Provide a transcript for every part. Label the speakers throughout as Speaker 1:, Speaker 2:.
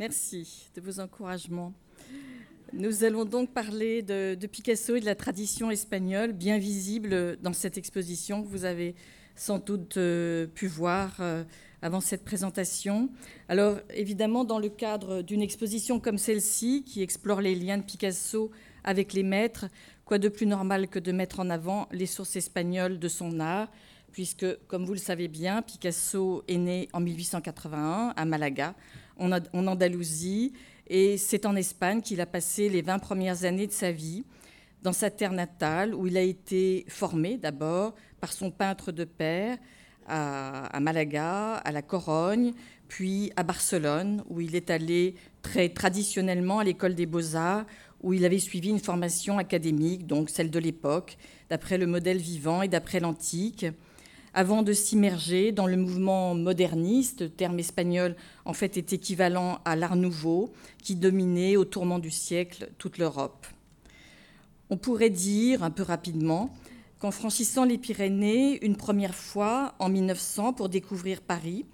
Speaker 1: Merci de vos encouragements. Nous allons donc parler de, Picasso et de la tradition espagnole, bien visible dans cette exposition que vous avez sans doute euh, pu voir euh, avant cette présentation. Alors évidemment, dans le cadre d'une exposition comme celle-ci, qui explore les liens de Picasso avec les maîtres, quoi de plus normal que de mettre en avant les sources espagnoles de son art, puisque, comme vous le savez bien, Picasso est né en 1881 à Malaga, en Andalousie, et c'est en Espagne qu'il a passé les 20 premières années de sa vie, dans sa terre natale, où il a été formé d'abord par son peintre de père à, Malaga, à la Corogne, puis à Barcelone, où il est allé très traditionnellement à l'école des beaux-arts, où il avait suivi une formation académique, donc celle de l'époque, d'après le modèle vivant et d'après l'antique avant de s'immerger dans le mouvement moderniste, terme espagnol en fait est équivalent à l'art nouveau, qui dominait au tournant du siècle toute l'Europe. On pourrait dire, un peu rapidement, qu'en franchissant les Pyrénées une première fois en 1900 pour découvrir Paris,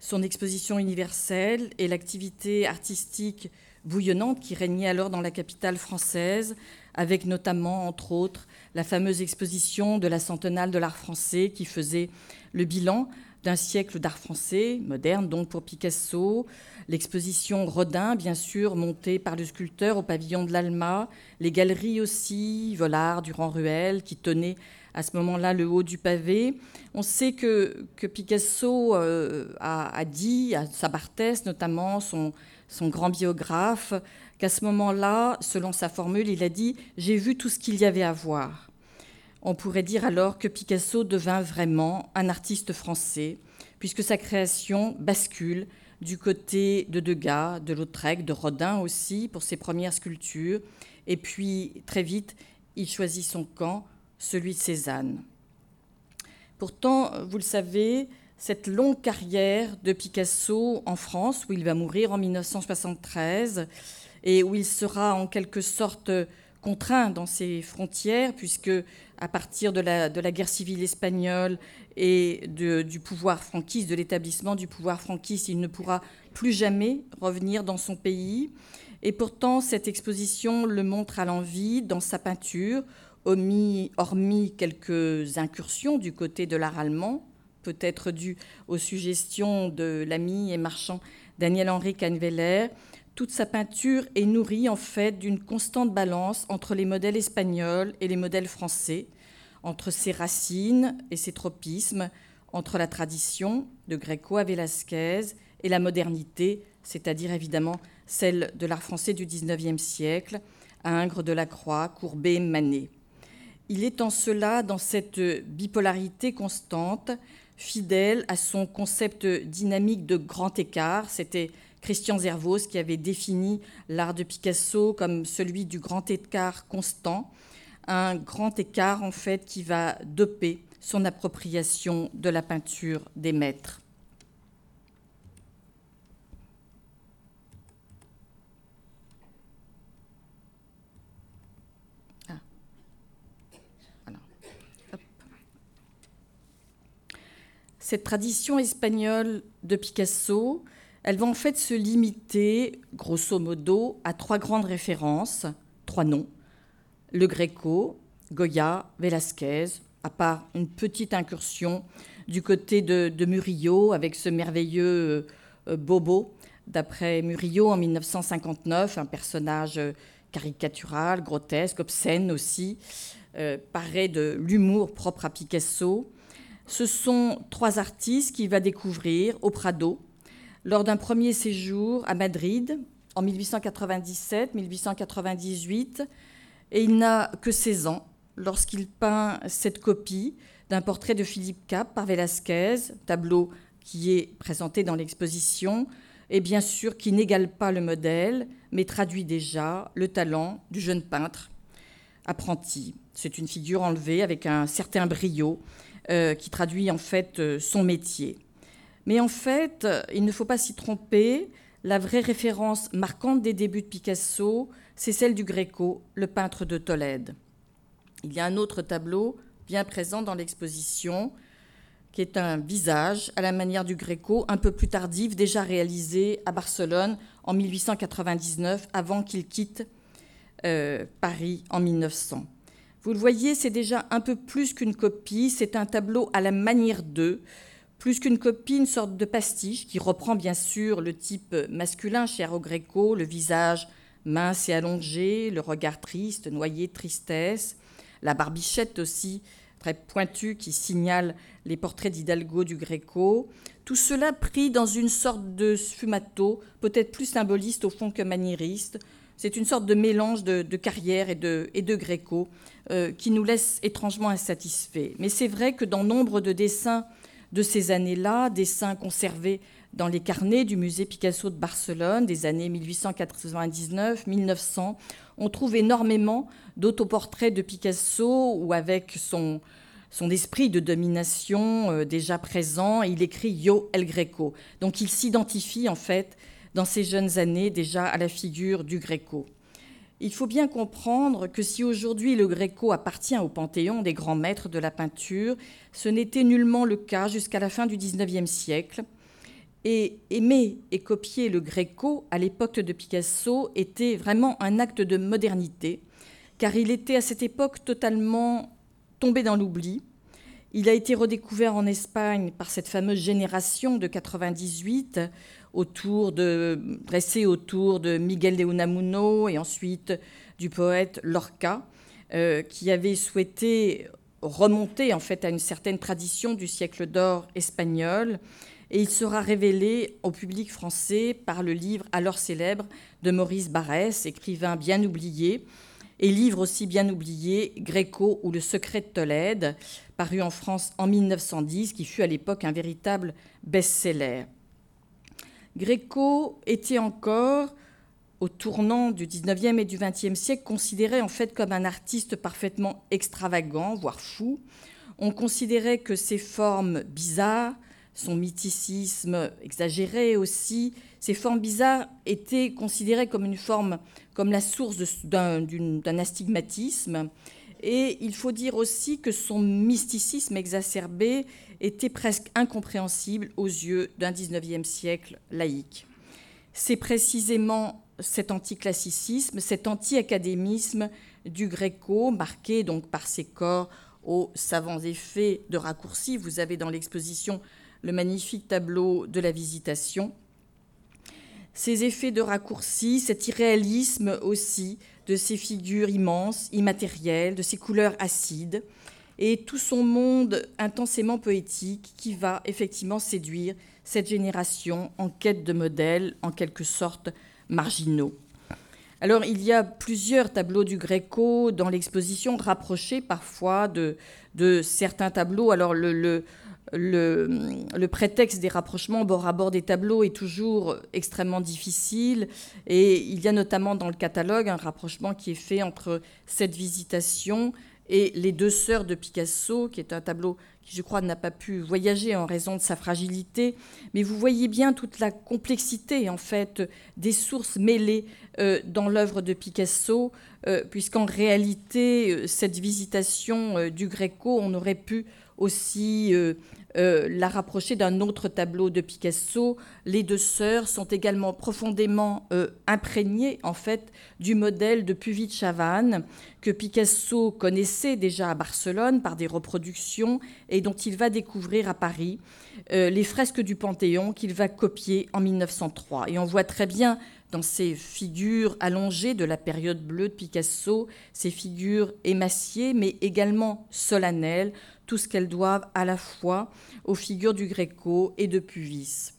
Speaker 1: son exposition universelle et l'activité artistique bouillonnante qui régnait alors dans la capitale française, avec notamment, entre autres, la fameuse exposition de la centenale de l'art français qui faisait le bilan d'un siècle d'art français, moderne donc pour Picasso, l'exposition Rodin, bien sûr, montée par le sculpteur au pavillon de l'Alma, les galeries aussi, Volard, Durand-Ruel, qui tenaient à ce moment-là le haut du pavé. On sait que, que Picasso euh, a, a, dit à Sabartès, notamment son, son grand biographe, qu'à ce moment-là, selon sa formule, il a dit ⁇ J'ai vu tout ce qu'il y avait à voir ⁇ On pourrait dire alors que Picasso devint vraiment un artiste français, puisque sa création bascule du côté de Degas, de Lautrec, de Rodin aussi, pour ses premières sculptures, et puis très vite, il choisit son camp, celui de Cézanne. Pourtant, vous le savez, cette longue carrière de Picasso en France, où il va mourir en 1973, et où il sera en quelque sorte contraint dans ses frontières, puisque à partir de la, de guerre civile espagnole et du pouvoir franquiste, de l'établissement du pouvoir franquiste, il ne pourra plus jamais revenir dans son pays. Et pourtant, cette exposition le montre à l'envie dans sa peinture, hormis, hormis quelques incursions du côté de l'art allemand, peut-être dû aux suggestions de l'ami et marchand Daniel-Henri Canveller, toute sa peinture est nourrie en fait d'une constante balance entre les modèles espagnols et les modèles français, entre ses racines et ses tropismes, entre la tradition de Greco à Velázquez et la modernité, c'est-à-dire évidemment celle de l'art français du XIXe siècle, Ingres, Delacroix, Courbet, Manet. Il est en cela, dans cette bipolarité constante, fidèle à son concept dynamique de grand écart. C'était Christian Zervos qui avait défini l'art de Picasso comme celui du grand écart constant, un grand écart en fait qui va doper son appropriation de la peinture des maîtres. cette tradition espagnole de Picasso, elle va en fait se limiter, grosso modo, à trois grandes références, trois noms. Le Greco, Goya, Velázquez, à part une petite incursion du côté de, Murillo avec ce merveilleux euh, Bobo, d'après Murillo en 1959, un personnage euh, caricatural, grotesque, obscène aussi, euh, paraît de l'humour propre à Picasso. Ce sont trois artistes qu'il va découvrir au Prado lors d'un premier séjour à Madrid en 1897-1898 et il n'a que 16 ans lorsqu'il peint cette copie d'un portrait de Philippe Cap par Velázquez, tableau qui est présenté dans l'exposition et bien sûr qui n'égale pas le modèle, mais traduit déjà le talent du jeune peintre apprenti. C'est une figure enlevée avec un certain brio euh, qui traduit en fait euh, son métier. Mais en fait, il ne faut pas s'y tromper, la vraie référence marquante des débuts de Picasso, c'est celle du Greco, le peintre de Tolède. Il y a un autre tableau bien présent dans l'exposition qui est un visage à la manière du Gréco, un peu plus tardif, déjà réalisé à Barcelone en 1899, avant qu'il quitte euh, Paris en 1900. Vous le voyez, c'est déjà un peu plus qu'une copie, c'est un tableau à la manière d'eux, plus qu'une copie, une sorte de pastiche qui reprend bien sûr le type masculin cher au Gréco, le visage mince et allongé, le regard triste, noyé de tristesse, la barbichette aussi très pointue qui signale les portraits d'Hidalgo du Gréco. Tout cela pris dans une sorte de sfumato, peut-être plus symboliste au fond que maniériste, c'est une sorte de mélange de, carrière et de, gréco euh, qui nous laisse étrangement insatisfaits. Mais c'est vrai que dans nombre de dessins de ces années-là, dessins conservés dans les carnets du musée Picasso de Barcelone des années 1899-1900, on trouve énormément d'autoportraits de Picasso où avec son, son esprit de domination euh, déjà présent, il écrit Yo el Greco. Donc il s'identifie en fait dans ses jeunes années déjà à la figure du Gréco. Il faut bien comprendre que si aujourd'hui le Gréco appartient au panthéon des grands maîtres de la peinture, ce n'était nullement le cas jusqu'à la fin du XIXe siècle. Et aimer et copier le Gréco à l'époque de Picasso était vraiment un acte de modernité, car il était à cette époque totalement tombé dans l'oubli. Il a été redécouvert en Espagne par cette fameuse génération de 98 autour autour de Miguel de Unamuno et ensuite du poète Lorca, euh, qui avait souhaité remonter en fait à une certaine tradition du siècle d'or espagnol. Et il sera révélé au public français par le livre alors célèbre de Maurice Barrès, écrivain bien oublié, et livre aussi bien oublié, Gréco ou Le secret de Tolède, paru en France en 1910, qui fut à l'époque un véritable best-seller. Gréco était encore, au tournant du 19e et du 20e siècle, considéré en fait comme un artiste parfaitement extravagant, voire fou. On considérait que ses formes bizarres, son mythicisme exagéré aussi, ces formes bizarres étaient considérées comme une forme, comme la source d'un astigmatisme. Et il faut dire aussi que son mysticisme exacerbé était presque incompréhensible aux yeux d'un XIXe siècle laïque. C'est précisément cet anticlassicisme, cet anti-académisme du gréco, marqué donc par ses corps aux savants effets de raccourcis. Vous avez dans l'exposition le magnifique tableau de la visitation. Ces effets de raccourcis, cet irréalisme aussi de ces figures immenses, immatérielles, de ces couleurs acides, et tout son monde intensément poétique qui va effectivement séduire cette génération en quête de modèles en quelque sorte marginaux. Alors il y a plusieurs tableaux du Gréco dans l'exposition, rapprochés parfois de, certains tableaux. Alors le, prétexte des rapprochements bord à bord des tableaux est toujours extrêmement difficile. Et il y a notamment dans le catalogue un rapprochement qui est fait entre cette visitation et Les deux sœurs de Picasso, qui est un tableau qui, je crois, n'a pas pu voyager en raison de sa fragilité. Mais vous voyez bien toute la complexité, en fait, des sources mêlées euh, dans l'œuvre de Picasso, euh, puisqu'en réalité, euh, cette visitation du Gréco, on aurait pu aussi euh, la rapprocher d'un autre tableau de Picasso. Les deux sœurs sont également profondément euh, imprégnées en fait du modèle de Puvis de Chavannes que Picasso connaissait déjà à Barcelone par des reproductions et dont il va découvrir à Paris euh, les fresques du Panthéon qu'il va copier en 1903. Et on voit très bien dans ces figures allongées de la période bleue de Picasso, ces figures émaciées mais également solennelles, tout ce qu'elles doivent à la fois aux figures du Gréco et de Puvis.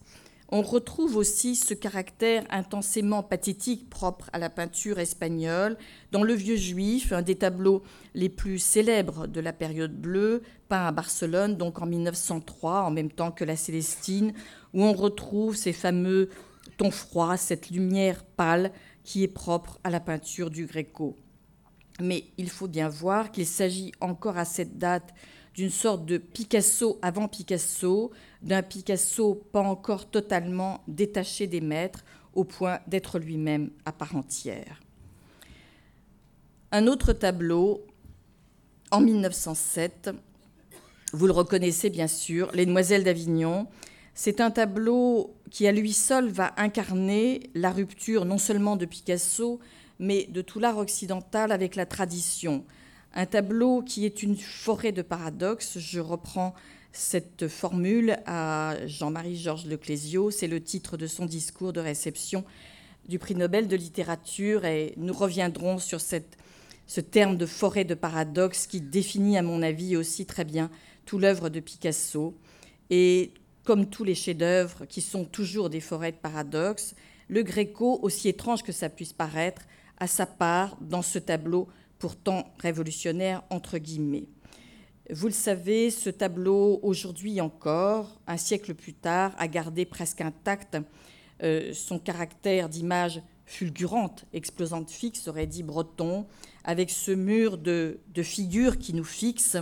Speaker 1: On retrouve aussi ce caractère intensément pathétique propre à la peinture espagnole dans Le Vieux Juif, un des tableaux les plus célèbres de la période bleue, peint à Barcelone, donc en 1903, en même temps que la Célestine, où on retrouve ces fameux tons froids, cette lumière pâle qui est propre à la peinture du Gréco. Mais il faut bien voir qu'il s'agit encore à cette date d'une sorte de Picasso avant Picasso, d'un Picasso pas encore totalement détaché des maîtres au point d'être lui-même à part entière. Un autre tableau, en 1907, Vous le reconnaissez bien sûr, Les Demoiselles d'Avignon. C'est un tableau qui à lui seul va incarner la rupture non seulement de Picasso, mais de tout l'art occidental avec la tradition. Un tableau qui est une forêt de paradoxes. Je reprends cette formule à Jean-Marie Georges Leclésio. C'est le titre de son discours de réception du prix Nobel de littérature et nous reviendrons sur ce terme de forêt de paradoxes qui définit à mon avis aussi très bien tout l'œuvre de Picasso. Et comme tous les chefs-d'œuvre qui sont toujours des forêts de paradoxes, le Gréco, aussi étrange que ça puisse paraître, a sa part dans ce tableau pourtant révolutionnaire entre guillemets. Vous le savez, ce tableau, aujourd'hui encore, un siècle plus tard, a gardé presque intact euh, son caractère d'image fulgurante, explosante fixe, aurait dit Breton, avec ce mur de, de figures qui nous fixent,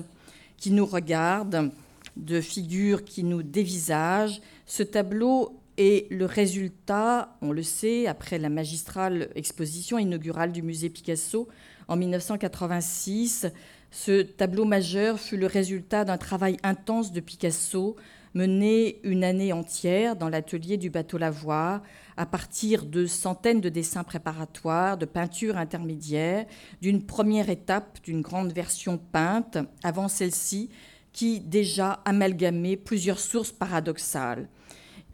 Speaker 1: qui nous regardent, de figures qui nous dévisagent. Ce tableau est le résultat, on le sait, après la magistrale exposition inaugurale du musée Picasso en 1986, ce tableau majeur fut le résultat d'un travail intense de Picasso mené une année entière dans l'atelier du bateau Lavoir à partir de centaines de dessins préparatoires, de peintures intermédiaires, d'une première étape d'une grande version peinte avant celle-ci qui déjà amalgamait plusieurs sources paradoxales.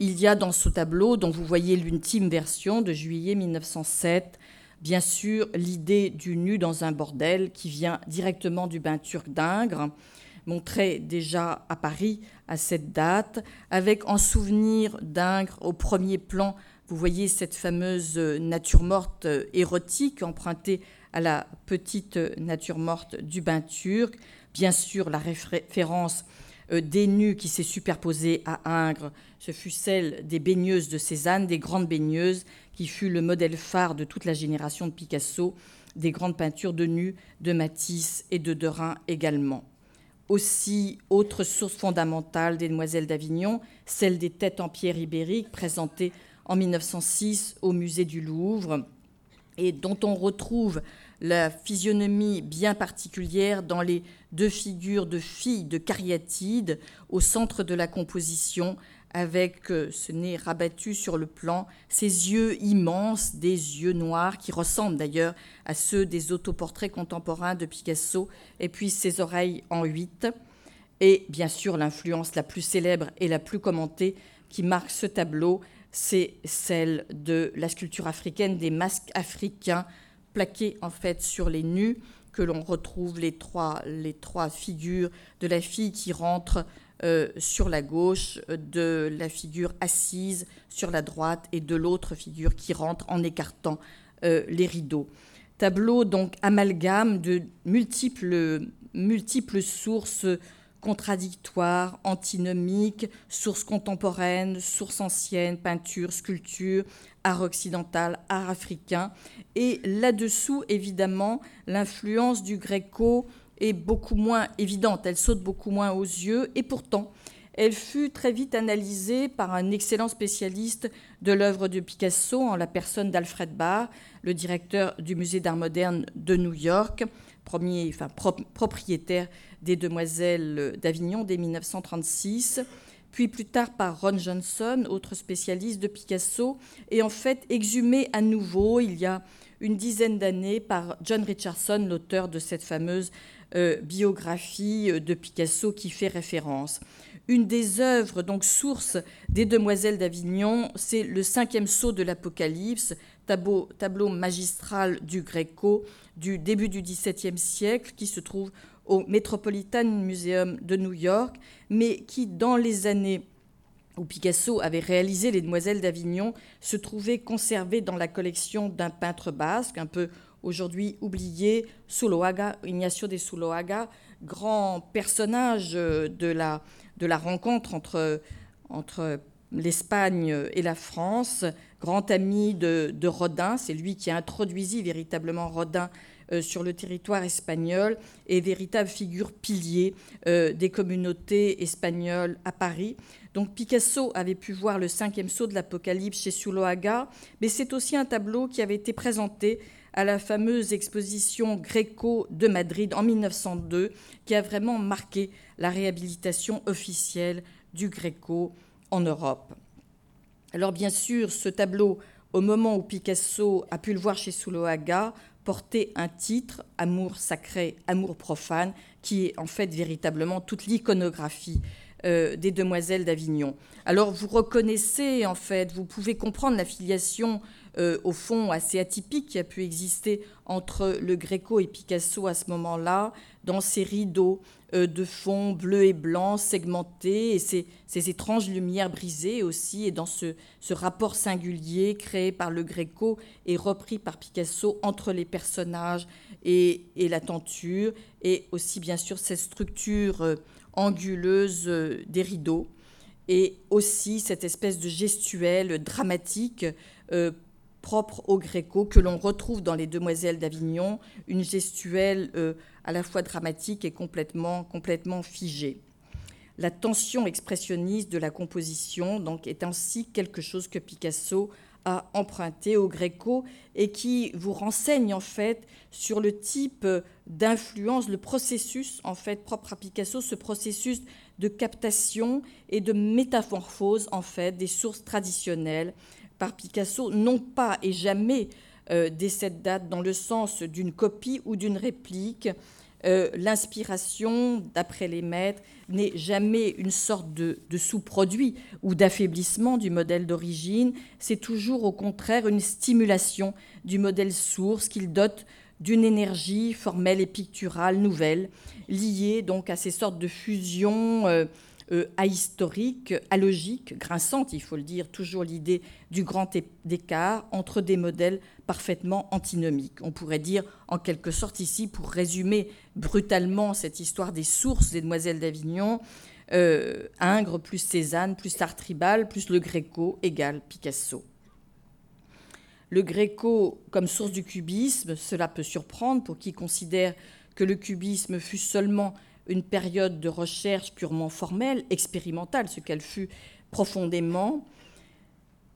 Speaker 1: Il y a dans ce tableau, dont vous voyez l'ultime version de juillet 1907, bien sûr l'idée du nu dans un bordel qui vient directement du bain turc d'Ingres, montré déjà à Paris à cette date, avec en souvenir d'Ingres au premier plan, vous voyez cette fameuse nature morte érotique empruntée à la petite nature morte du bain turc, bien sûr la référence euh, des nus qui s'est superposée à Ingres, ce fut celle des baigneuses de Cézanne, des grandes baigneuses, qui fut le modèle phare de toute la génération de Picasso, des grandes peintures de nus de Matisse et de Derain également. Aussi, autre source fondamentale des Demoiselles d'Avignon, celle des têtes en pierre ibérique présentées en 1906 au musée du Louvre et dont on retrouve la physionomie bien particulière dans les deux figures de filles de cariatides au centre de la composition, avec euh, ce nez rabattu sur le plan, ses yeux immenses, des yeux noirs qui ressemblent d'ailleurs à ceux des autoportraits contemporains de Picasso, et puis ses oreilles en huit. Et bien sûr, l'influence la plus célèbre et la plus commentée qui marque ce tableau, c'est celle de la sculpture africaine des masques africains plaqués en fait sur les nus que l'on retrouve les trois, figures de la fille qui rentre euh, sur la gauche, de la figure assise sur la droite et de l'autre figure qui rentre en écartant euh, les rideaux. Tableau donc amalgame de multiples, multiples sources contradictoires, antinomiques, sources contemporaines, sources anciennes, peinture, sculpture, art occidental, art africain. Et là-dessous, évidemment, l'influence du gréco est beaucoup moins évidente, elle saute beaucoup moins aux yeux, et pourtant, elle fut très vite analysée par un excellent spécialiste de l'œuvre de Picasso en la personne d'Alfred Barr, le directeur du musée d'art moderne de New York, premier, enfin, propriétaire des Demoiselles d'Avignon dès 1936, puis plus tard par Ron Johnson, autre spécialiste de Picasso, et en fait exhumé à nouveau il y a une dizaine d'années par John Richardson, l'auteur de cette fameuse euh, biographie de Picasso qui fait référence. Une des œuvres, donc source des Demoiselles d'Avignon, c'est le cinquième saut de l'Apocalypse, tableau, tableau magistral du Gréco du début du XVIIe siècle qui se trouve au Metropolitan Museum de New York, mais qui, dans les années où Picasso avait réalisé Les Demoiselles d'Avignon, se trouvait conservé dans la collection d'un peintre basque, un peu aujourd'hui oublié, Ignacio de Zuloaga, grand personnage de la, de la rencontre entre, entre l'Espagne et la France, grand ami de, de Rodin, c'est lui qui a introduit véritablement Rodin euh, sur le territoire espagnol et véritable figure pilier euh, des communautés espagnoles à Paris. Donc Picasso avait pu voir le cinquième saut de l'Apocalypse chez Zuloaga, mais c'est aussi un tableau qui avait été présenté à la fameuse exposition Gréco de Madrid en 1902, qui a vraiment marqué la réhabilitation officielle du Gréco en Europe. Alors bien sûr, ce tableau, au moment où Picasso a pu le voir chez Zuloaga, portait un titre, Amour sacré, amour profane, qui est en fait véritablement toute l'iconographie euh, des demoiselles d'Avignon. Alors vous reconnaissez, en fait, vous pouvez comprendre la filiation euh, au fond assez atypique qui a pu exister entre le Gréco et Picasso à ce moment-là, dans ces rideaux euh, de fond bleu et blanc segmentés et ces, étranges lumières brisées aussi, et dans ce, rapport singulier créé par le Gréco et repris par Picasso entre les personnages et, la tenture, et aussi bien sûr cette structure anguleuse euh, des rideaux et aussi cette espèce de gestuelle dramatique euh, propre au Gréco que l'on retrouve dans les Demoiselles d'Avignon, une gestuelle euh, à la fois dramatique et complètement, complètement figée. La tension expressionniste de la composition donc, est ainsi quelque chose que Picasso a emprunté au Gréco et qui vous renseigne en fait sur le type d'influence, le processus en fait propre à Picasso, ce processus de captation et de métamorphose en fait des sources traditionnelles par Picasso, non pas et jamais euh, dès cette date dans le sens d'une copie ou d'une réplique. Euh, l'inspiration, d'après les maîtres, n'est jamais une sorte de, sous-produit ou d'affaiblissement du modèle d'origine, c'est toujours au contraire une stimulation du modèle source qu'il dote d'une énergie formelle et picturale nouvelle, liée donc à ces sortes de fusions euh, euh, grinçantes, il faut le dire, toujours l'idée du grand écart entre des modèles parfaitement antinomiques. On pourrait dire en quelque sorte ici, pour résumer brutalement cette histoire des sources des demoiselles d'Avignon, euh, Ingres plus Cézanne plus Sartribal plus le Gréco égale Picasso. Le Gréco comme source du cubisme, cela peut surprendre pour qui considère que le cubisme fut seulement une période de recherche purement formelle, expérimentale, ce qu'elle fut profondément.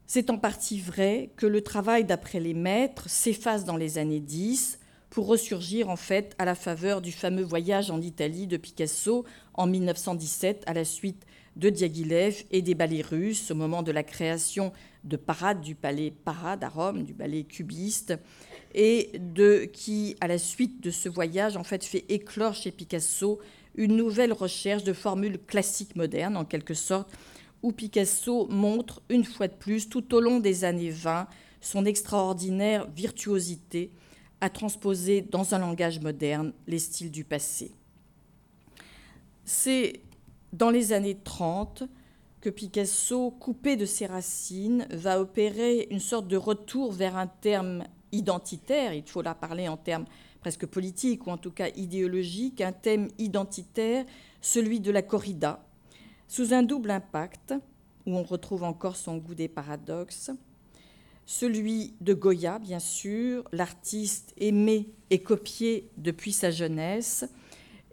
Speaker 1: C'est en partie vrai que le travail d'après les maîtres s'efface dans les années 10 pour ressurgir en fait à la faveur du fameux voyage en Italie de Picasso en 1917 à la suite de Diaghilev et des ballets russes au moment de la création de Parade du palais Parade à Rome, du ballet cubiste, et de, qui, à la suite de ce voyage, en fait, fait éclore chez Picasso une nouvelle recherche de formules classiques modernes, en quelque sorte, où Picasso montre une fois de plus, tout au long des années 20, son extraordinaire virtuosité à transposer dans un langage moderne les styles du passé. C'est dans les années 30 que Picasso, coupé de ses racines, va opérer une sorte de retour vers un terme identitaire, il faut là parler en termes presque politiques ou en tout cas idéologiques, un thème identitaire, celui de la corrida, sous un double impact, où on retrouve encore son goût des paradoxes, celui de Goya, bien sûr, l'artiste aimé et copié depuis sa jeunesse,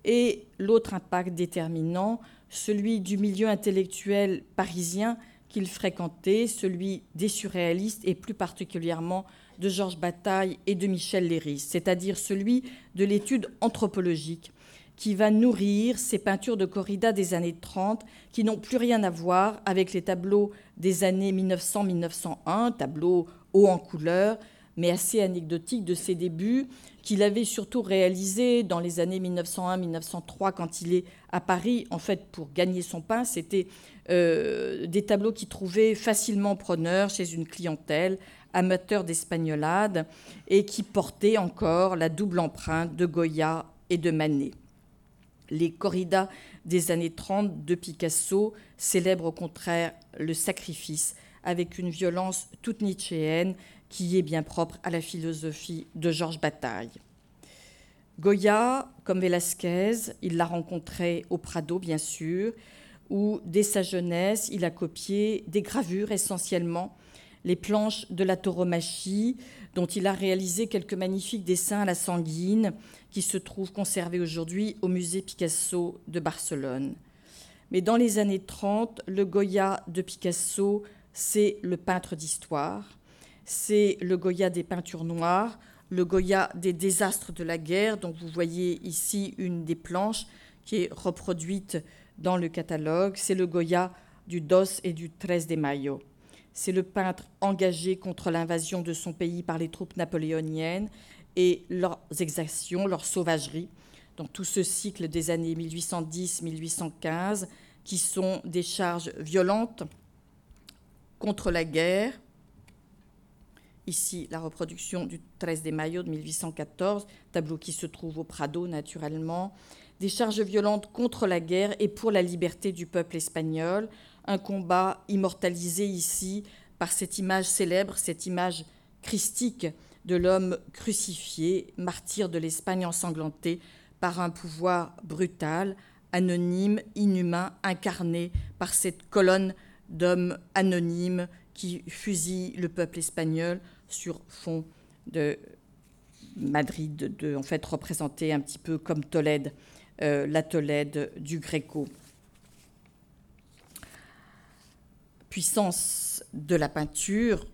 Speaker 1: et l'autre impact déterminant, celui du milieu intellectuel parisien qu'il fréquentait, celui des surréalistes et plus particulièrement de Georges Bataille et de Michel Léris, c'est-à-dire celui de l'étude anthropologique qui va nourrir ces peintures de corrida des années 30 qui n'ont plus rien à voir avec les tableaux des années 1900-1901, tableaux hauts en couleur, mais assez anecdotiques de ses débuts, qu'il avait surtout réalisé dans les années 1901-1903 quand il est à Paris, en fait, pour gagner son pain. C'était euh, des tableaux qui trouvaient facilement preneurs chez une clientèle amateur d'espagnolade et qui portaient encore la double empreinte de Goya et de Manet. Les corridas des années 30 de Picasso célèbrent au contraire le sacrifice avec une violence toute nietzschéenne qui est bien propre à la philosophie de Georges Bataille. Goya, comme Velázquez, il l'a rencontré au Prado, bien sûr, où dès sa jeunesse, il a copié des gravures essentiellement, les planches de la tauromachie, dont il a réalisé quelques magnifiques dessins à la sanguine, qui se trouvent conservés aujourd'hui au musée Picasso de Barcelone. Mais dans les années 30, le Goya de Picasso, c'est le peintre d'histoire, c'est le Goya des peintures noires, le Goya des désastres de la guerre. Donc vous voyez ici une des planches qui est reproduite dans le catalogue. C'est le Goya du Dos et du 13 de Mayo. C'est le peintre engagé contre l'invasion de son pays par les troupes napoléoniennes et leurs exactions, leur sauvagerie, dans tout ce cycle des années 1810-1815, qui sont des charges violentes contre la guerre. Ici, la reproduction du 13 de Mayo de 1814, tableau qui se trouve au Prado naturellement. Des charges violentes contre la guerre et pour la liberté du peuple espagnol. Un combat immortalisé ici par cette image célèbre, cette image christique de l'homme crucifié, martyr de l'Espagne ensanglantée par un pouvoir brutal, anonyme, inhumain, incarné par cette colonne d'hommes anonymes qui fusillent le peuple espagnol sur fond de Madrid, de, en fait représenté un petit peu comme Tolède, euh, la Tolède du Gréco. Puissance de la peinture,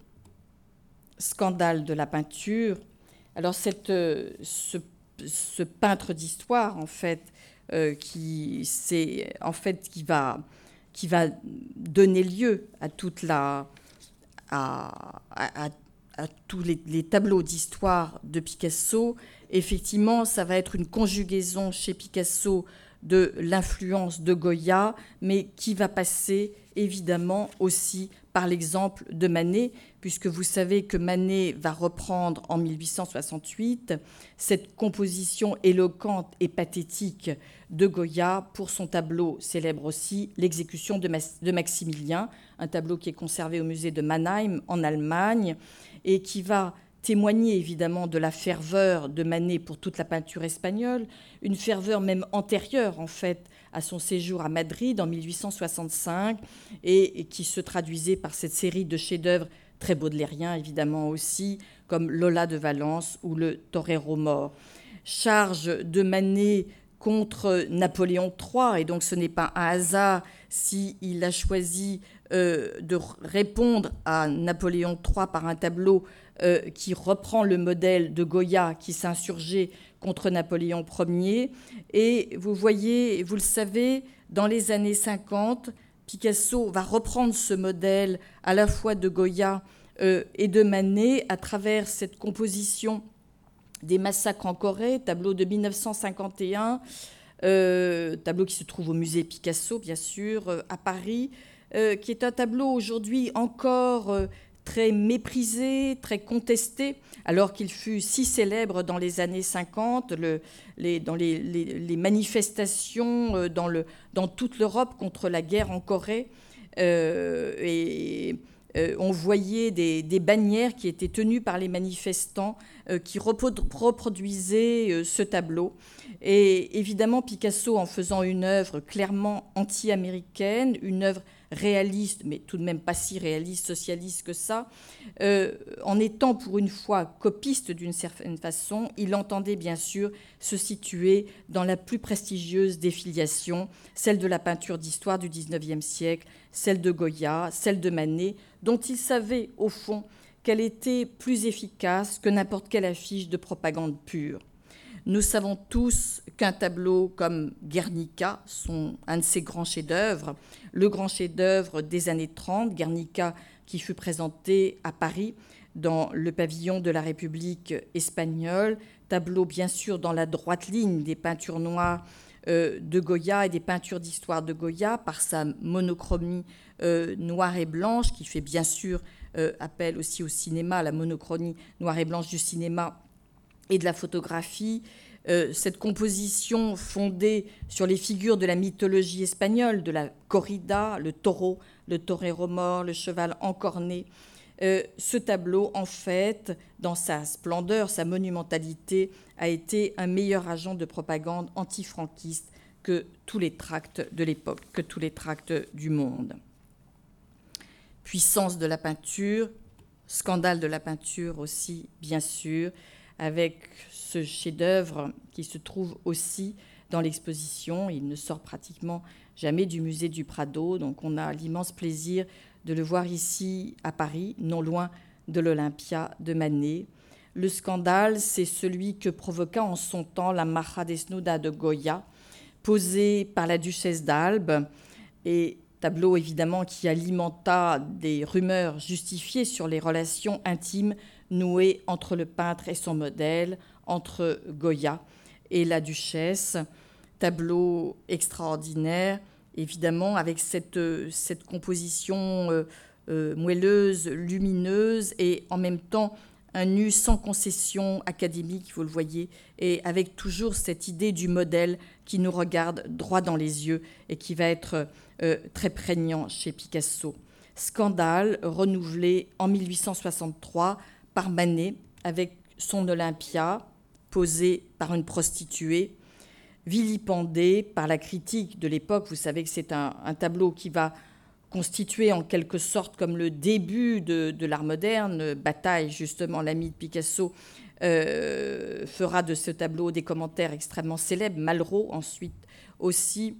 Speaker 1: scandale de la peinture. Alors cette, euh, ce, peintre d'histoire, en fait, euh, qui, va, donner lieu à toute la, à, tous les tableaux d'histoire de Picasso. Effectivement, ça va être une conjugaison chez Picasso de l'influence de Goya, mais qui va passer évidemment aussi par l'exemple de Manet, puisque vous savez que Manet va reprendre en 1868 cette composition éloquente et pathétique de Goya pour son tableau célèbre aussi, L'exécution de Maximilien, un tableau qui est conservé au musée de Mannheim en Allemagne et qui va témoigner évidemment de la ferveur de Manet pour toute la peinture espagnole, une ferveur même antérieure en fait à son séjour à Madrid en 1865 et, qui se traduisait par cette série de chefs-d'œuvre très baudelairiens évidemment aussi, comme Lola de Valence ou le Torero mort. Charge de Manet contre Napoléon III, et donc ce n'est pas un hasard s'il a choisi euh, de répondre à Napoléon III par un tableau euh, qui reprend le modèle de Goya qui s'insurgeait contre Napoléon Ier. Et vous voyez, vous le savez, dans les années 50, Picasso va reprendre ce modèle à la fois de Goya euh, et de Manet à travers cette composition des massacres en Corée, tableau de 1951, euh, tableau qui se trouve au musée Picasso, bien sûr, à Paris, qui est un tableau aujourd'hui encore très méprisé, très contesté, alors qu'il fut si célèbre dans les années 50, le, les, dans les, manifestations euh, dans toute l'Europe contre la guerre en Corée. Euh, et euh, on voyait des, bannières qui étaient tenues par les manifestants qui reproduisaient ce tableau. Et évidemment, Picasso, en faisant une œuvre clairement anti-américaine, une œuvre réaliste, mais tout de même pas si réaliste, socialiste que ça, euh, en étant pour une fois copiste d'une certaine façon, il entendait bien sûr se situer dans la plus prestigieuse des filiations, celle de la peinture d'histoire du XIXe siècle, celle de Goya, celle de Manet, dont il savait au fond qu'elle était plus efficace que n'importe quelle affiche de propagande pure. Nous savons tous qu'un tableau comme Guernica, son, un de ses grands chefs-d'œuvre, le grand chef-d'œuvre des années 30, Guernica, qui fut présenté à Paris dans le pavillon de la République espagnole, tableau bien sûr dans la droite ligne des peintures noires euh, de Goya et des peintures d'histoire de Goya par sa monochromie euh, noire et blanche qui fait bien sûr euh, appel aussi au cinéma, la monochromie noire et blanche du cinéma et de la photographie, euh, cette composition fondée sur les figures de la mythologie espagnole, de la corrida, le taureau, le torero mort, le cheval encorné. Euh, ce tableau, en fait, dans sa splendeur, sa monumentalité, a été un meilleur agent de propagande antifranquiste que tous les tracts de l'époque, que tous les tracts du monde. Puissance de la peinture, scandale de la peinture aussi, bien sûr, avec ce chef-d'œuvre qui se trouve aussi dans l'exposition. Il ne sort pratiquement jamais du musée du Prado, donc on a l'immense plaisir de le voir ici à Paris, non loin de l'Olympia de Manet. Le scandale, c'est celui que provoqua en son temps la Maja Desnuda de Goya, posée par la duchesse d'Albe, et tableau évidemment qui alimenta des rumeurs justifiées sur les relations intimes nouées entre le peintre et son modèle, entre Goya et la duchesse. Tableau extraordinaire, évidemment, avec cette, cette composition euh, euh, moelleuse, lumineuse et en même temps un nu sans concession académique, vous le voyez, et avec toujours cette idée du modèle qui nous regarde droit dans les yeux et qui va être euh, très prégnant chez Picasso. Scandale renouvelé en 1863 par Manet avec son Olympia, posé par une prostituée, vilipendé par la critique de l'époque. Vous savez que c'est un, tableau qui va constituer en quelque sorte comme le début de, l'art moderne. Bataille, justement, l'ami de Picasso, euh, fera de ce tableau des commentaires extrêmement célèbres. Malraux, ensuite aussi.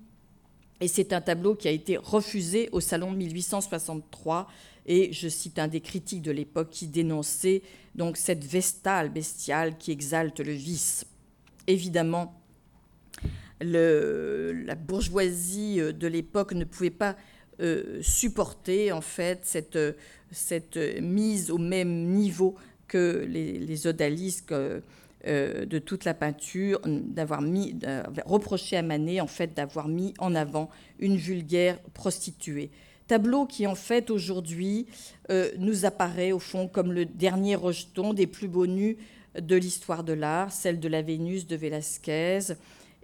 Speaker 1: Et c'est un tableau qui a été refusé au Salon de 1863. Et je cite un des critiques de l'époque qui dénonçait donc cette vestale bestiale qui exalte le vice. Évidemment, la bourgeoisie de l'époque ne pouvait pas euh, supporter en fait cette, mise au même niveau que les, odalisques euh, de toute la peinture, d'avoir reproché à Manet en fait d'avoir mis en avant une vulgaire prostituée. Tableau qui en fait aujourd'hui euh, nous apparaît au fond comme le dernier rejeton des plus beaux nus de l'histoire de l'art, celle de la Vénus de Velázquez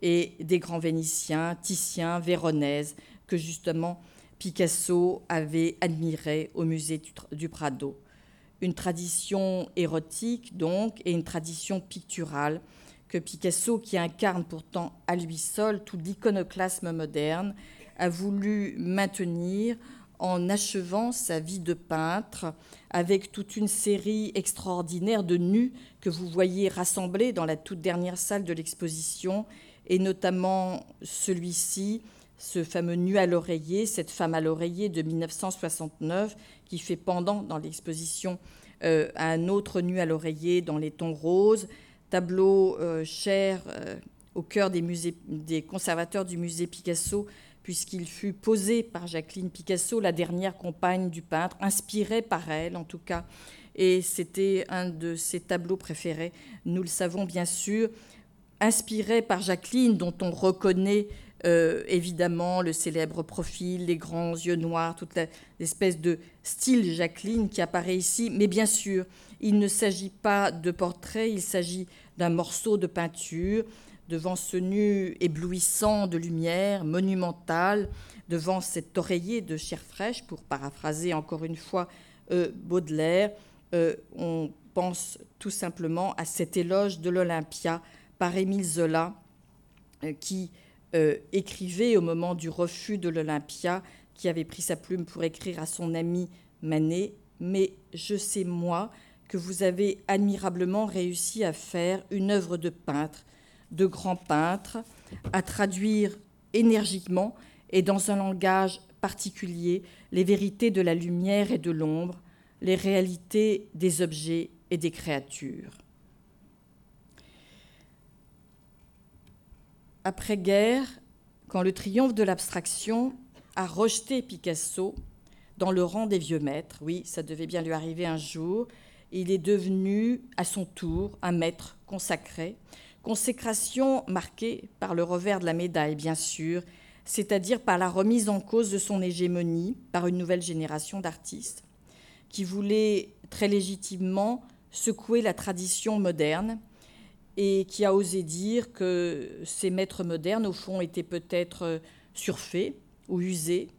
Speaker 1: et des grands Vénitiens, Titien, Véronèse, que justement Picasso avait admiré au musée du Prado. Une tradition érotique, donc, et une tradition picturale que Picasso, qui incarne pourtant à lui seul tout l'iconoclasme moderne, a voulu maintenir en achevant sa vie de peintre avec toute une série extraordinaire de nus que vous voyez rassemblés dans la toute dernière salle de l'exposition, et notamment celui-ci ce fameux nu à l'oreiller, cette femme à l'oreiller de 1969 qui fait pendant dans l'exposition euh, un autre nu à l'oreiller dans les tons roses, tableau euh, cher euh, au cœur des, des conservateurs du musée Picasso puisqu'il fut posé par Jacqueline Picasso, la dernière compagne du peintre, inspiré par elle en tout cas. Et c'était un de ses tableaux préférés, nous le savons bien sûr, inspiré par Jacqueline, dont on reconnaît euh, évidemment, le célèbre profil, les grands yeux noirs, toute l'espèce de style Jacqueline qui apparaît ici. Mais bien sûr, il ne s'agit pas de portrait, il s'agit d'un morceau de peinture devant ce nu éblouissant de lumière, monumental, devant cet oreiller de chair fraîche, pour paraphraser encore une fois euh, Baudelaire, euh, on pense tout simplement à cet éloge de l'Olympia par Émile Zola, qui euh, écrivait au moment du refus de l'Olympia, qui avait pris sa plume pour écrire à son ami Manet, mais je sais moi que vous avez admirablement réussi à faire une œuvre de peintre, de grand peintre, à traduire énergiquement et dans un langage particulier les vérités de la lumière et de l'ombre, les réalités des objets et des créatures. après-guerre, quand le triomphe de l'abstraction a rejeté Picasso dans le rang des vieux maîtres, oui, ça devait bien lui arriver un jour, il est devenu à son tour un maître consacré, consécration marquée par le revers de la médaille, bien sûr, c'est-à-dire par la remise en cause de son hégémonie par une nouvelle génération d'artistes qui voulaient très légitimement secouer la tradition moderne et qui a osé dire que ces maîtres modernes, au fond, étaient peut-être surfaits ou usés.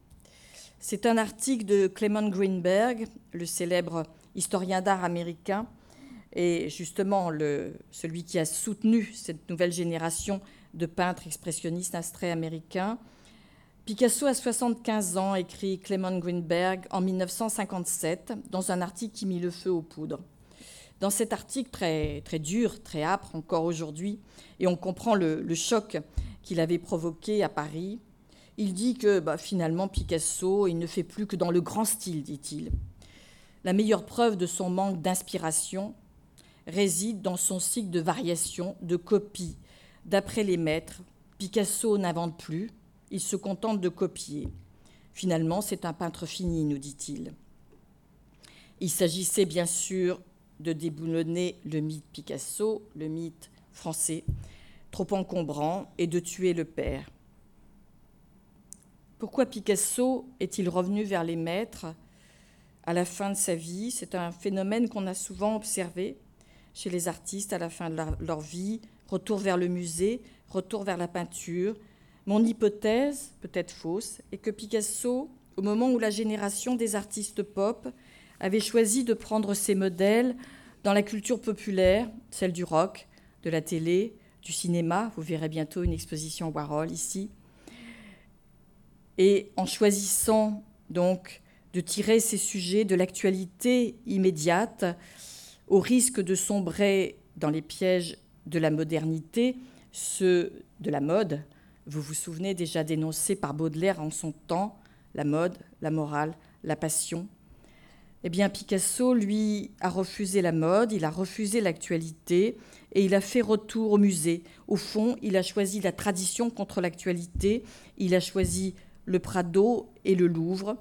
Speaker 1: C'est un article de Clement Greenberg, le célèbre historien d'art américain, et justement celui qui a soutenu cette nouvelle génération de peintres expressionnistes abstraits américains, Picasso a 75 ans, écrit Clement Greenberg en 1957 dans un article qui mit le feu aux poudres. Dans cet article très, très dur, très âpre encore aujourd'hui, et on comprend le, choc qu'il avait provoqué à Paris, il dit que bah, finalement Picasso, il ne fait plus que dans le grand style, dit-il. La meilleure preuve de son manque d'inspiration réside dans son cycle de variations, de copies. D'après les maîtres, Picasso n'invente plus, il se contente de copier. Finalement, c'est un peintre fini, nous dit-il. Il s'agissait bien sûr de déboulonner le mythe Picasso, le mythe français, trop encombrant, et de tuer le père. Pourquoi Picasso est-il revenu vers les maîtres à la fin de sa vie? C'est un phénomène qu'on a souvent observé chez les artistes à la fin de leur vie, retour vers le musée, retour vers la peinture, mon hypothèse, peut-être fausse, est que Picasso, au moment où la génération des artistes pop avait choisi de prendre ses modèles dans la culture populaire, celle du rock, de la télé, du cinéma, vous verrez bientôt une exposition Warhol ici, et en choisissant donc de tirer ces sujets de l'actualité immédiate, au risque de sombrer dans les pièges de la modernité, ceux de la mode, vous vous souvenez déjà dénoncé par Baudelaire en son temps, la mode, la morale, la passion. Eh bien, Picasso, lui, a refusé la mode, il a refusé l'actualité et il a fait retour au musée. Au fond, il a choisi la tradition contre l'actualité, il a choisi le Prado et le Louvre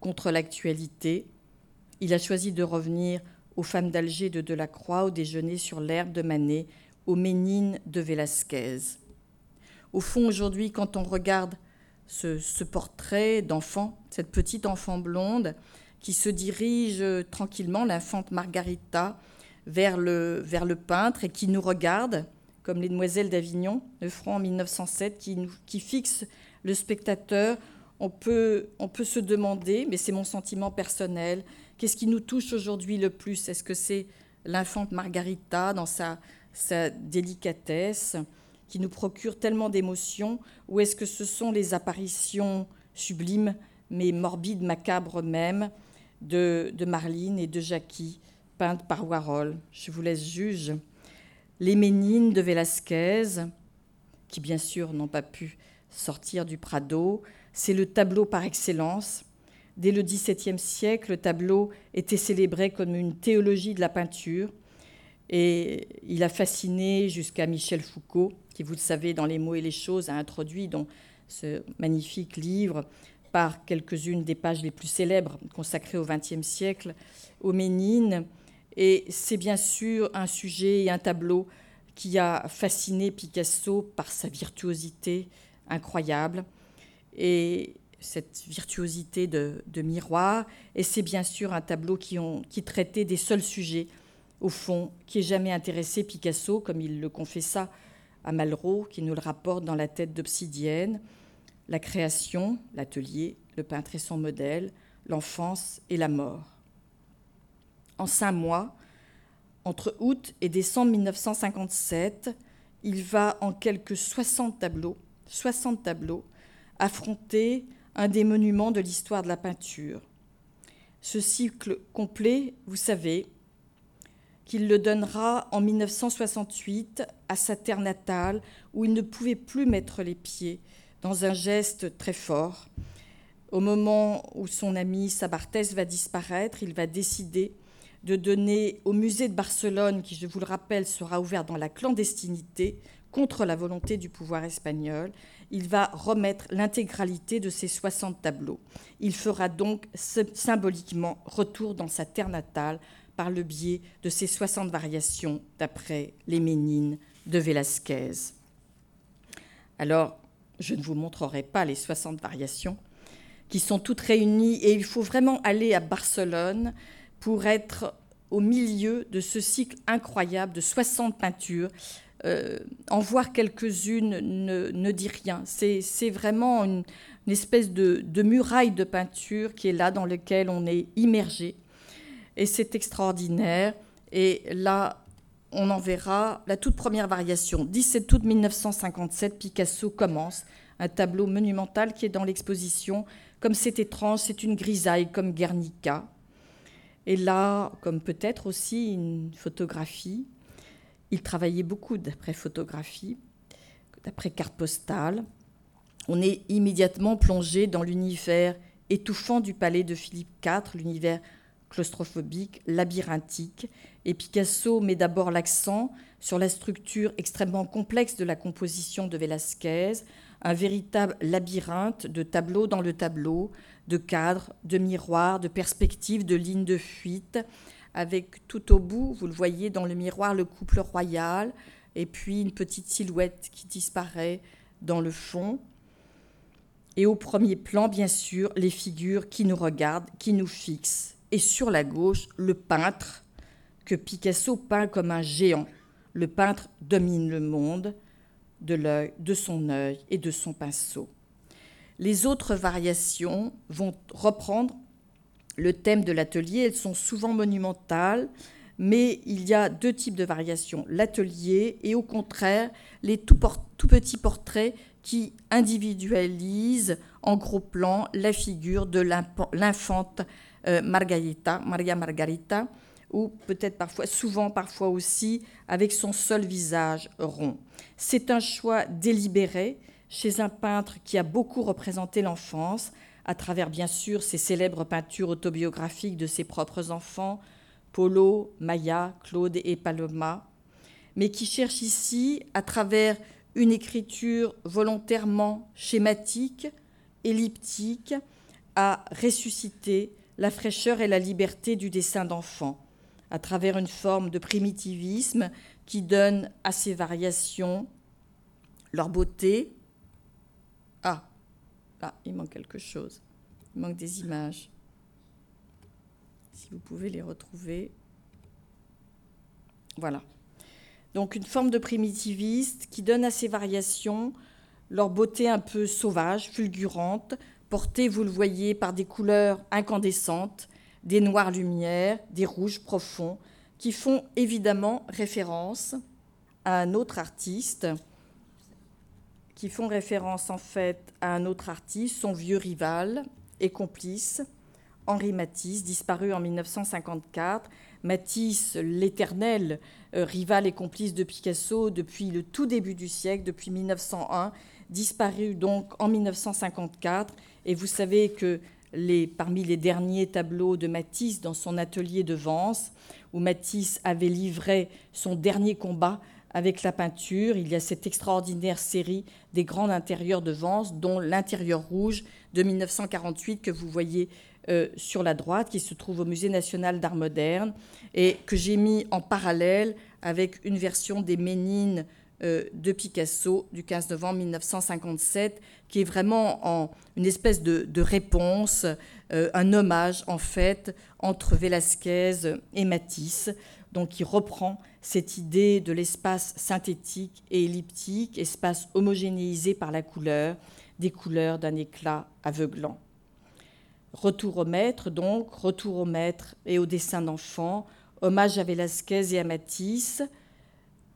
Speaker 1: contre l'actualité. Il a choisi de revenir aux femmes d'Alger de Delacroix, au déjeuner sur l'herbe de Manet, aux Ménines de Velázquez. Au fond, aujourd'hui, quand on regarde ce, portrait d'enfant, cette petite enfant blonde qui se dirige tranquillement, l'infante Margarita, vers le, le peintre et qui nous regarde, comme les demoiselles d'Avignon, de Franc en 1907, qui, qui fixe le spectateur, on peut, on peut se demander, mais c'est mon sentiment personnel, qu'est-ce qui nous touche aujourd'hui le plus? Est-ce que c'est l'infante Margarita dans sa, sa délicatesse qui nous procure tellement d'émotions, ou est-ce que ce sont les apparitions sublimes, mais morbides, macabres même, de, de Marline et de Jackie, peintes par Warhol? Je vous laisse juge. Les Ménines de Velázquez, qui bien sûr n'ont pas pu sortir du Prado, c'est le tableau par excellence. Dès le XVIIe siècle, le tableau était célébré comme une théologie de la peinture, et il a fasciné jusqu'à Michel Foucault, qui, vous le savez, dans Les mots et les choses, a introduit dans ce magnifique livre par quelques-unes des pages les plus célèbres consacrées au XXe siècle, aux Ménines. Et c'est bien sûr un sujet et un tableau qui a fasciné Picasso par sa virtuosité incroyable et cette virtuosité de, miroir. Et c'est bien sûr un tableau qui, traitait des seuls sujets, au fond, qui ait jamais intéressé Picasso, comme il le confessa à Malraux, qui nous le rapporte dans la tête d'Obsidienne, la création, l'atelier, le peintre et son modèle, l'enfance et la mort. En cinq mois, entre août et décembre 1957, il va en quelques 60 tableaux, 60 tableaux, affronter un des monuments de l'histoire de la peinture. Ce cycle complet, vous savez, qu'il le donnera en 1968 à sa terre natale, où il ne pouvait plus mettre les pieds, dans un geste très fort. Au moment où son ami Sabartès va disparaître, il va décider de donner au musée de Barcelone, qui, je vous le rappelle, sera ouvert dans la clandestinité, contre la volonté du pouvoir espagnol, il va remettre l'intégralité de ses 60 tableaux. Il fera donc symboliquement retour dans sa terre natale par le biais de ces 60 variations d'après les Ménines de Velázquez. Alors, je ne vous montrerai pas les 60 variations qui sont toutes réunies et il faut vraiment aller à Barcelone pour être au milieu de ce cycle incroyable de 60 peintures. Euh, en voir quelques-unes ne, dit rien. C'est vraiment une, espèce de, de, muraille de peinture qui est là, dans lequel on est immergé et c'est extraordinaire. Et là, on en verra la toute première variation. 17 août 1957, Picasso commence un tableau monumental qui est dans l'exposition. Comme c'est étrange, c'est une grisaille comme Guernica. Et là, comme peut-être aussi une photographie, il travaillait beaucoup d'après photographie, d'après carte postale. On est immédiatement plongé dans l'univers étouffant du palais de Philippe IV, l'univers claustrophobique, labyrinthique. Et Picasso met d'abord l'accent sur la structure extrêmement complexe de la composition de Velázquez, un véritable labyrinthe de tableaux dans le tableau, de cadres, de miroirs, de perspectives, de lignes de fuite, avec tout au bout, vous le voyez dans le miroir, le couple royal, et puis une petite silhouette qui disparaît dans le fond. Et au premier plan, bien sûr, les figures qui nous regardent, qui nous fixent. Et sur la gauche, le peintre que Picasso peint comme un géant. Le peintre domine le monde de l'œil, de son œil et de son pinceau. Les autres variations vont reprendre le thème de l'atelier. Elles sont souvent monumentales, mais il y a deux types de variations. L'atelier et au contraire les tout, petits portraits qui individualisent en gros plan la figure de l'infante euh, Margarita, Maria Margarita, ou peut-être parfois, souvent parfois aussi, avec son seul visage rond. C'est un choix délibéré chez un peintre qui a beaucoup représenté l'enfance, à travers bien sûr ses célèbres peintures autobiographiques de ses propres enfants, Polo, Maya, Claude et Paloma, mais qui cherche ici, à travers une écriture volontairement schématique, elliptique, à ressusciter la fraîcheur et la liberté du dessin d'enfant, à travers une forme de primitivisme qui donne à ces variations leur beauté. Ah, il manque quelque chose. Il manque des images. Si vous pouvez les retrouver. Voilà. Donc une forme de primitiviste qui donne à ces variations leur beauté un peu sauvage, fulgurante, portée, vous le voyez, par des couleurs incandescentes, des noires lumières, des rouges profonds, qui font évidemment référence à un autre artiste, qui font référence en fait à un autre artiste, son vieux rival et complice, Henri Matisse, disparu en 1954. Matisse, l'éternel euh, rival et complice de Picasso depuis le tout début du siècle, depuis 1901, disparu donc en 1954. Et vous savez que parmi les derniers tableaux de Matisse dans son atelier de Vence, où Matisse avait livré son dernier combat avec la peinture. Il y a cette extraordinaire série des grands intérieurs de Vence, dont l'intérieur rouge de 1948 que vous voyez euh, sur la droite, qui se trouve au Musée national d'art moderne, et que j'ai mis en parallèle avec une version des Ménines euh, de Picasso du 15 novembre 1957, qui est vraiment en une espèce de, réponse, euh, un hommage en fait entre Velázquez et Matisse, donc qui reprend cette idée de l'espace synthétique et elliptique, espace homogénéisé par la couleur, des couleurs d'un éclat aveuglant. Retour au maître, donc, retour au maître et au dessin d'enfant, hommage à Velázquez et à Matisse,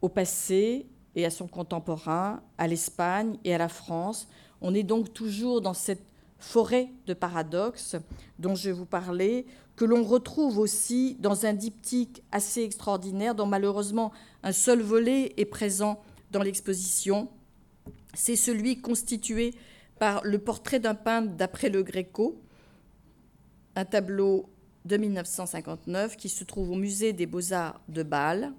Speaker 1: au passé et à son contemporain, à l'Espagne et à la France. On est donc toujours dans cette forêt de paradoxes dont je vous parlais, que l'on retrouve aussi dans un diptyque assez extraordinaire dont malheureusement un seul volet est présent dans l'exposition. C'est celui constitué par le portrait d'un peintre d'après le Gréco, un tableau de 1959 qui se trouve au musée des beaux-arts de Bâle,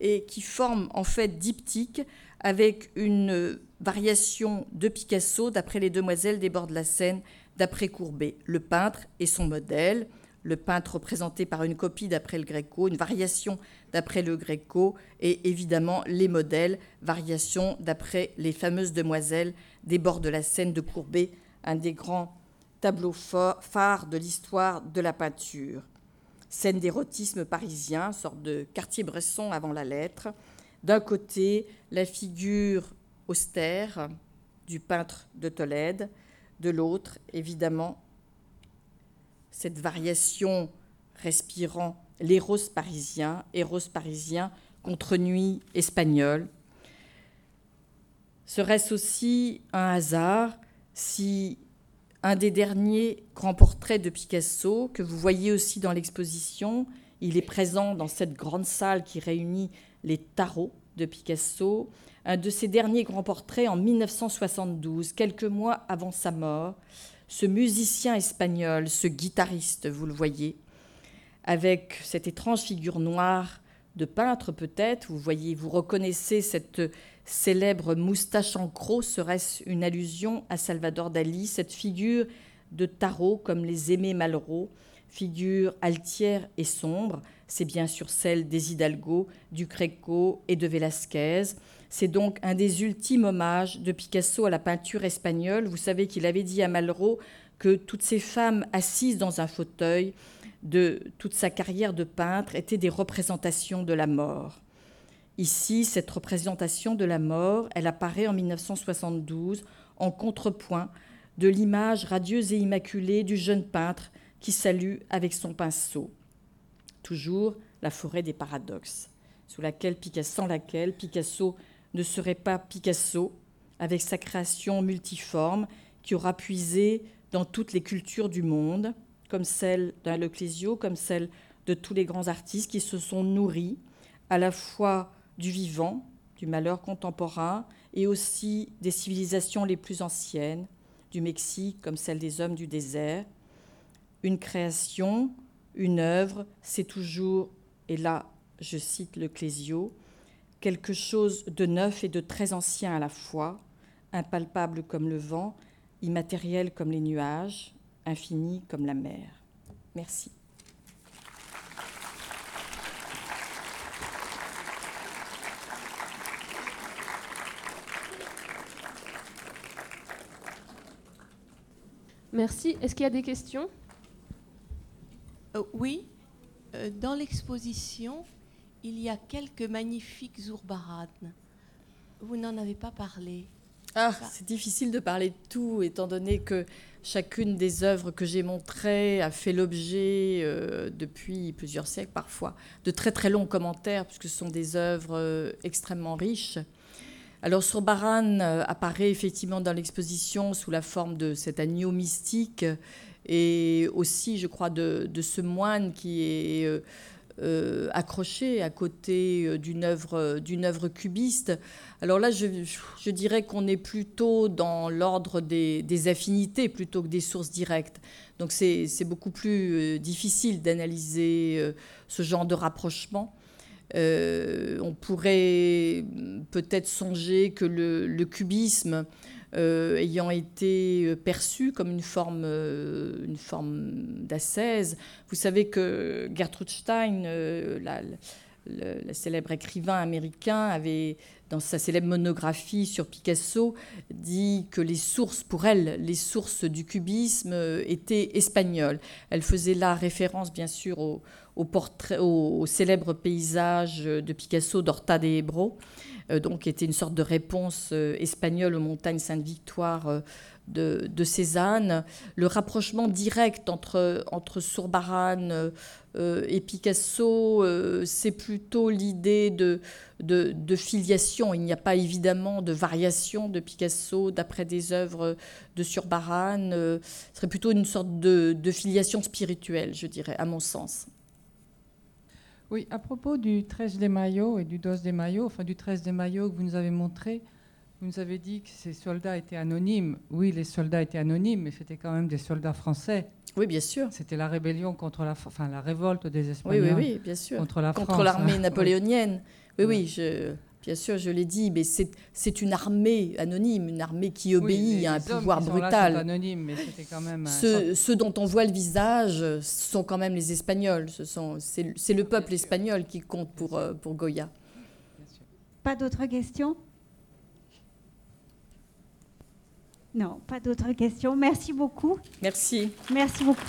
Speaker 1: et qui forme en fait diptyque avec une variation de Picasso d'après les demoiselles des bords de la Seine d'après Courbet, le peintre et son modèle, le peintre représenté par une copie d'après le Gréco, une variation d'après le Gréco, et évidemment les modèles, variation d'après les fameuses demoiselles des bords de la Seine de Courbet, un des grands tableaux phares de l'histoire de la peinture. Scène d'érotisme parisien, sorte de quartier-bresson avant la lettre. D'un côté, la figure austère du peintre de Tolède, de l'autre, évidemment, cette variation respirant l'éros parisien, éros parisien contre nuit espagnole. Serait-ce aussi un hasard si un des derniers grands portraits de Picasso, que vous voyez aussi dans l'exposition, il est présent dans cette grande salle qui réunit les tarots? De Picasso, un de ses derniers grands portraits en 1972, quelques mois avant sa mort. Ce musicien espagnol, ce guitariste, vous le voyez, avec cette étrange figure noire de peintre peut-être, vous voyez, vous reconnaissez cette célèbre moustache en croc, serait-ce une allusion à Salvador Dali, cette figure de tarot comme les aimés Malraux, figure altière et sombre, c'est bien sûr celle des Hidalgo, du Greco et de Velázquez. C'est donc un des ultimes hommages de Picasso à la peinture espagnole. Vous savez qu'il avait dit à Malraux que toutes ces femmes assises dans un fauteuil de toute sa carrière de peintre étaient des représentations de la mort. Ici, cette représentation de la mort, elle apparaît en 1972 en contrepoint de l'image radieuse et immaculée du jeune peintre qui salue avec son pinceau. Toujours la forêt des paradoxes, sous laquelle sans laquelle Picasso ne serait pas Picasso, avec sa création multiforme qui aura puisé dans toutes les cultures du monde, comme celle d'un Leclésio, comme celle de tous les grands artistes qui se sont nourris à la fois du vivant, du malheur contemporain, et aussi des civilisations les plus anciennes, du Mexique comme celle des hommes du désert. Une création, une œuvre, c'est toujours, et là je cite le Clésio, quelque chose de neuf et de très ancien à la fois, impalpable comme le vent, immatériel comme les nuages, infini comme la mer. Merci.
Speaker 2: Merci. Est-ce qu'il y a des questions?
Speaker 3: Euh, Oui. Euh, dans l'exposition, il y a quelques magnifiques zourbarades. Vous n'en avez pas parlé.
Speaker 1: Ah, c'est difficile de parler de tout, étant donné que chacune des œuvres que j'ai montrées a fait l'objet, euh, depuis plusieurs siècles parfois, de très très longs commentaires, puisque ce sont des œuvres extrêmement riches. Alors Surbaran euh, apparaît effectivement dans l'exposition sous la forme de cet agneau mystique et aussi, je crois, de, ce moine qui est euh, euh, accroché à côté d'une œuvre, d'une œuvre cubiste. Alors là, je, dirais qu'on est plutôt dans l'ordre des, affinités plutôt que des sources directes. Donc c'est beaucoup plus difficile d'analyser ce genre de rapprochement. Euh, on pourrait peut-être songer que le, cubisme, euh, ayant été perçu comme une forme, euh, une forme d'ascèse, vous savez que Gertrude Stein, la, le, célèbre écrivain américain, avait, dans sa célèbre monographie sur Picasso, dit que les sources, pour elle, les sources du cubisme étaient espagnoles. Elle faisait là référence, bien sûr, au, au, portrait, au, célèbre paysage de Picasso d'Horta de Ebro, euh, donc qui était une sorte de réponse euh, espagnole aux montagnes Sainte-Victoire euh, de, Cézanne. Le rapprochement direct entre, entre et Picasso, c'est plutôt l'idée de, filiation. Il n'y a pas évidemment de variation de Picasso d'après des œuvres de Surbaran. ce serait plutôt une sorte de filiation spirituelle, je dirais, à mon sens.
Speaker 4: Oui, à propos du 13 de maillots et du 12 de maillots, enfin du 13 de maillots que vous nous avez montré, vous nous avez dit que ces soldats étaient anonymes. Oui, les soldats étaient anonymes, mais c'était quand même des soldats français.
Speaker 1: Oui, bien sûr.
Speaker 4: C'était la rébellion contre la, enfin la révolte des Espagnols.
Speaker 1: Oui, oui, oui bien sûr.
Speaker 4: Contre la France.
Speaker 1: Contre l'armée napoléonienne. Oui, oui, je, Bien sûr, je l'ai dit, mais c'est une armée anonyme, une armée qui obéit à un pouvoir brutal.
Speaker 4: Sont anonymes, mais quand même
Speaker 1: ceux, dont on voit le visage sont quand même les Espagnols. C'est le peuple espagnol qui compte pour, euh, pour Goya.
Speaker 5: Pas d'autres questions? Non, pas d'autres questions. Merci beaucoup.
Speaker 1: Merci.
Speaker 5: Merci beaucoup.